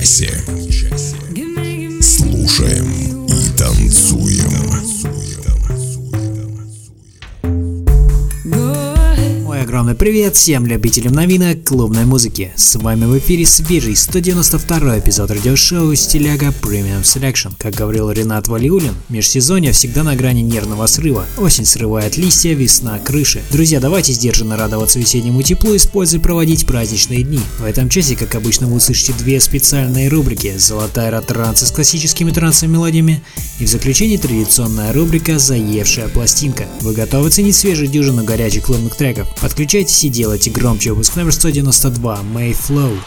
Этом часе. Привет всем любителям новинок клубной музыки. С вами в эфире свежий 192 эпизод радиошоу Стиляга Premium Selection. Как говорил Ренат Валиулин, межсезонье всегда на грани нервного срыва. Осень срывает листья, весна крыши. Друзья, давайте сдержанно радоваться весеннему теплу, используя проводить праздничные дни. В этом часе, как обычно, вы услышите две специальные рубрики «Золотая ротранса» с классическими трансовыми мелодиями и в заключении традиционная рубрика «Заевшая пластинка». Вы готовы ценить свежую дюжину горячих клубных треков? Подключайтесь и делайте громче выпуск номер 192 May Flow.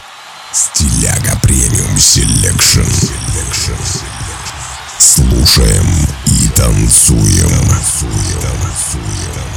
Стиляга Premium Selection. Слушаем и танцуем. It's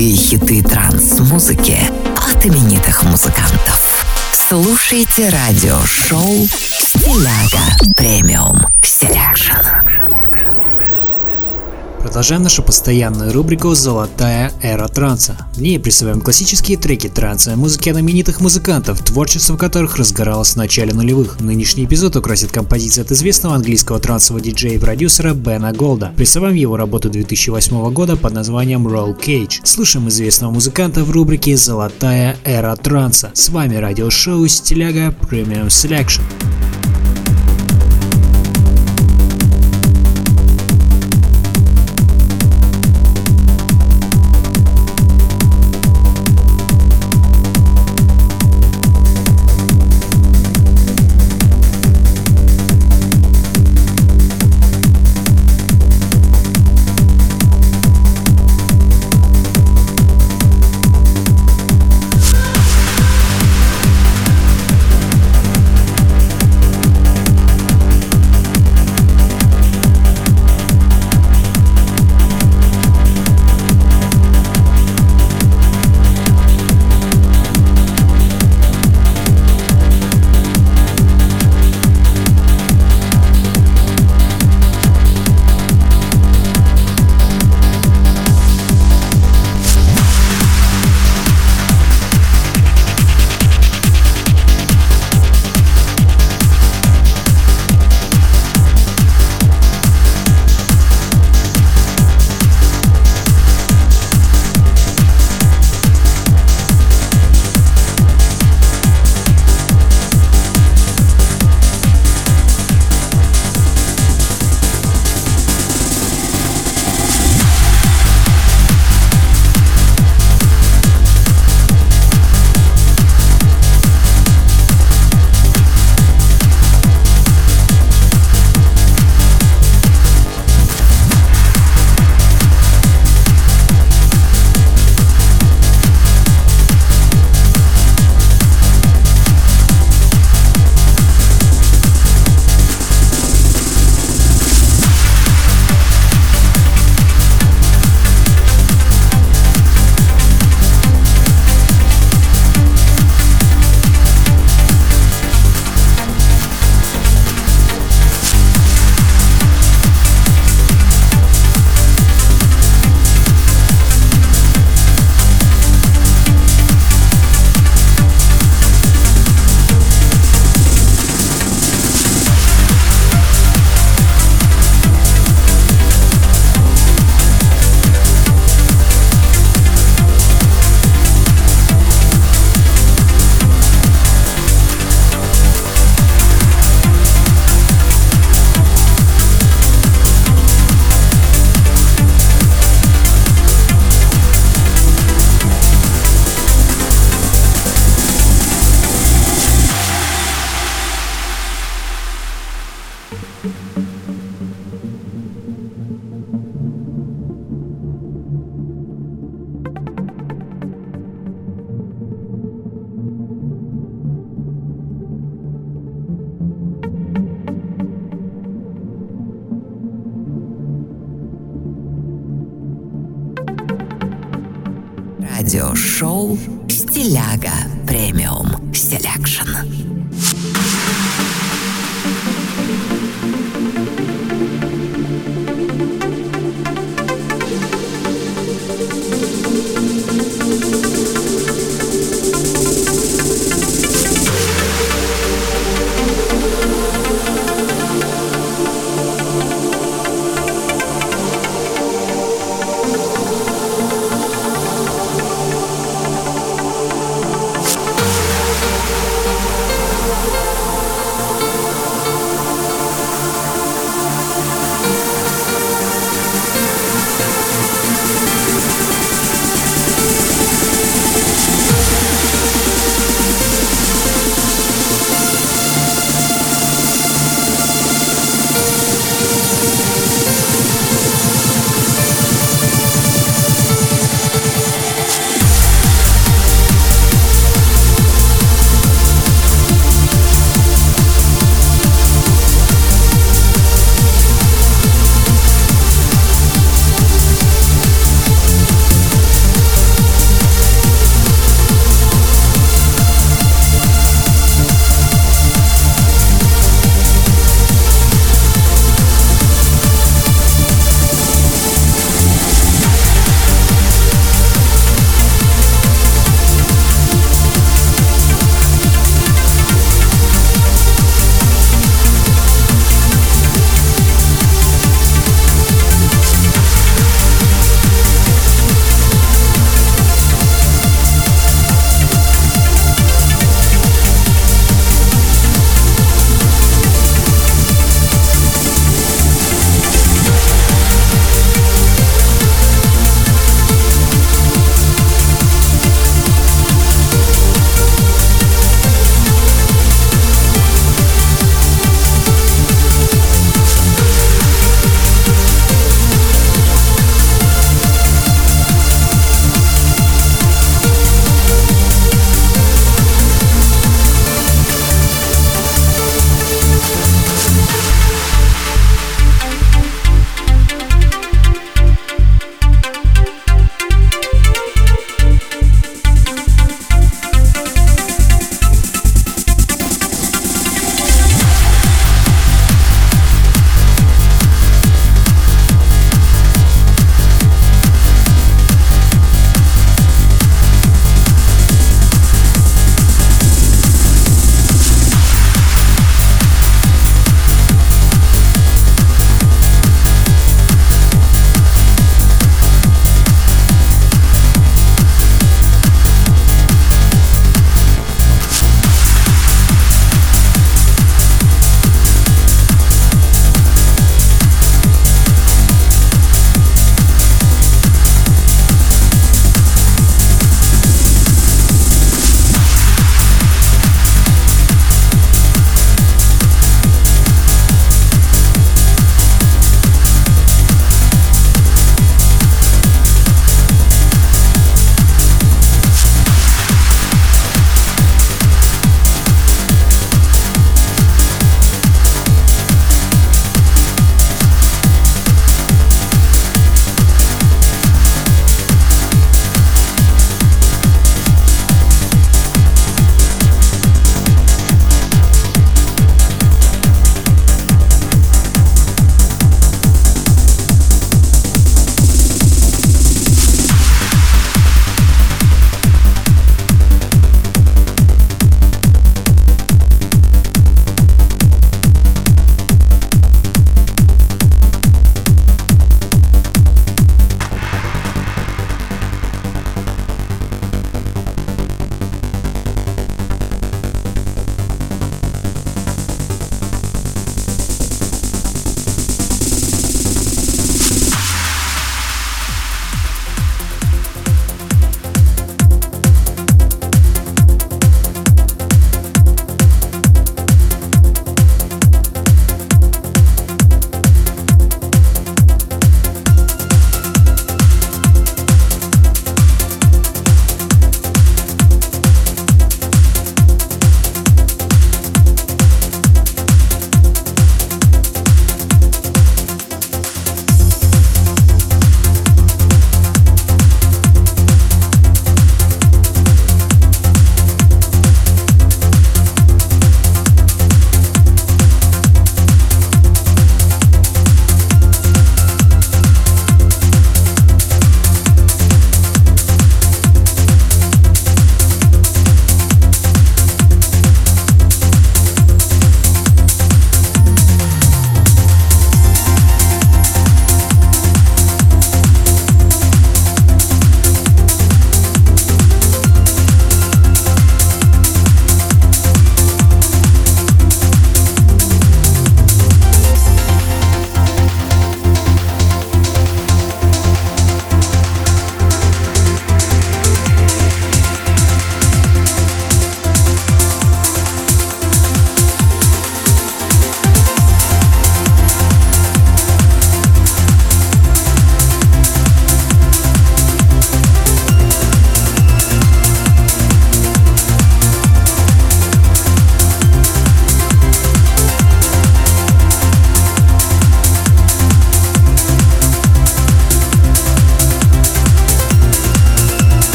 Золотые хиты транс-музыки от именитых музыкантов. Слушайте радиошоу «Стиляга Premium Selection». Продолжаем нашу постоянную рубрику «Золотая эра транса». В ней присваиваем классические треки транса, музыки знаменитых музыкантов, творчество которых разгоралось в начале нулевых. Нынешний эпизод украсит композиция от известного английского трансового диджея и продюсера Бена Голда. Присваиваем его работу 2008 года под названием Roll Cage. Слушаем известного музыканта в рубрике «Золотая эра транса». С вами радиошоу «Стиляга Premium Selection».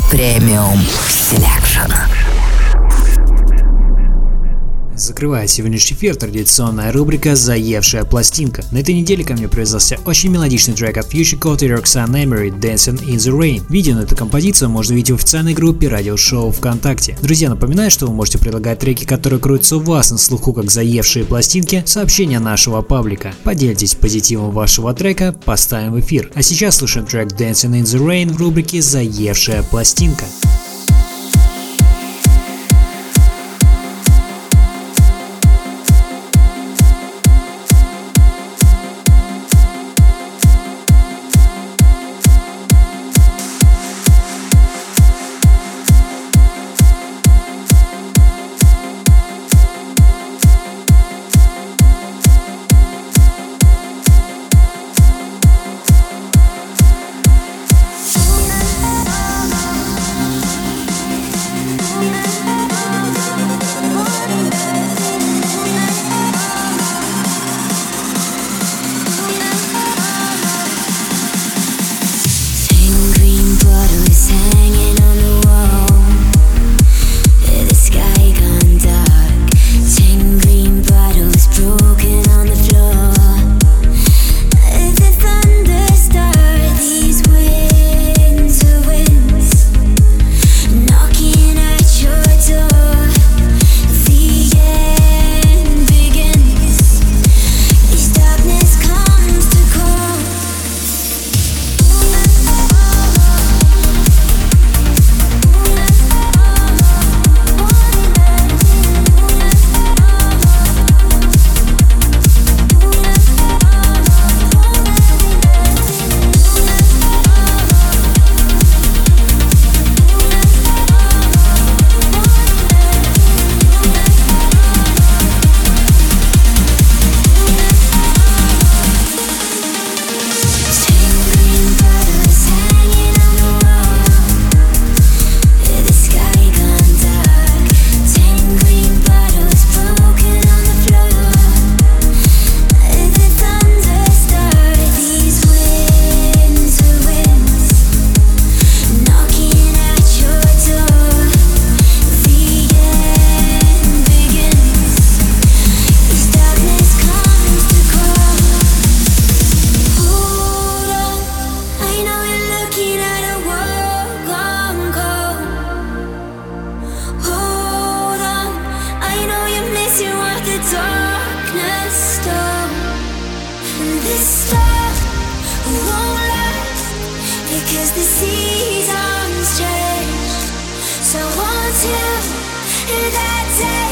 Премиум Закрывает сегодняшний эфир традиционная рубрика «Заевшая пластинка». На этой неделе ко мне произвелся очень мелодичный трек от Future Code и Roxanne Emery «Dancing in the Rain». Видео на эту композицию можно видеть в официальной группе радиошоу ВКонтакте. Друзья, напоминаю, что вы можете предлагать треки, которые крутятся у вас на слуху как заевшие пластинки, сообщения нашего паблика. Поделитесь позитивом вашего трека, поставим в эфир. А сейчас слушаем трек «Dancing in the Rain» в рубрике «Заевшая пластинка». This seasons change. So until that day,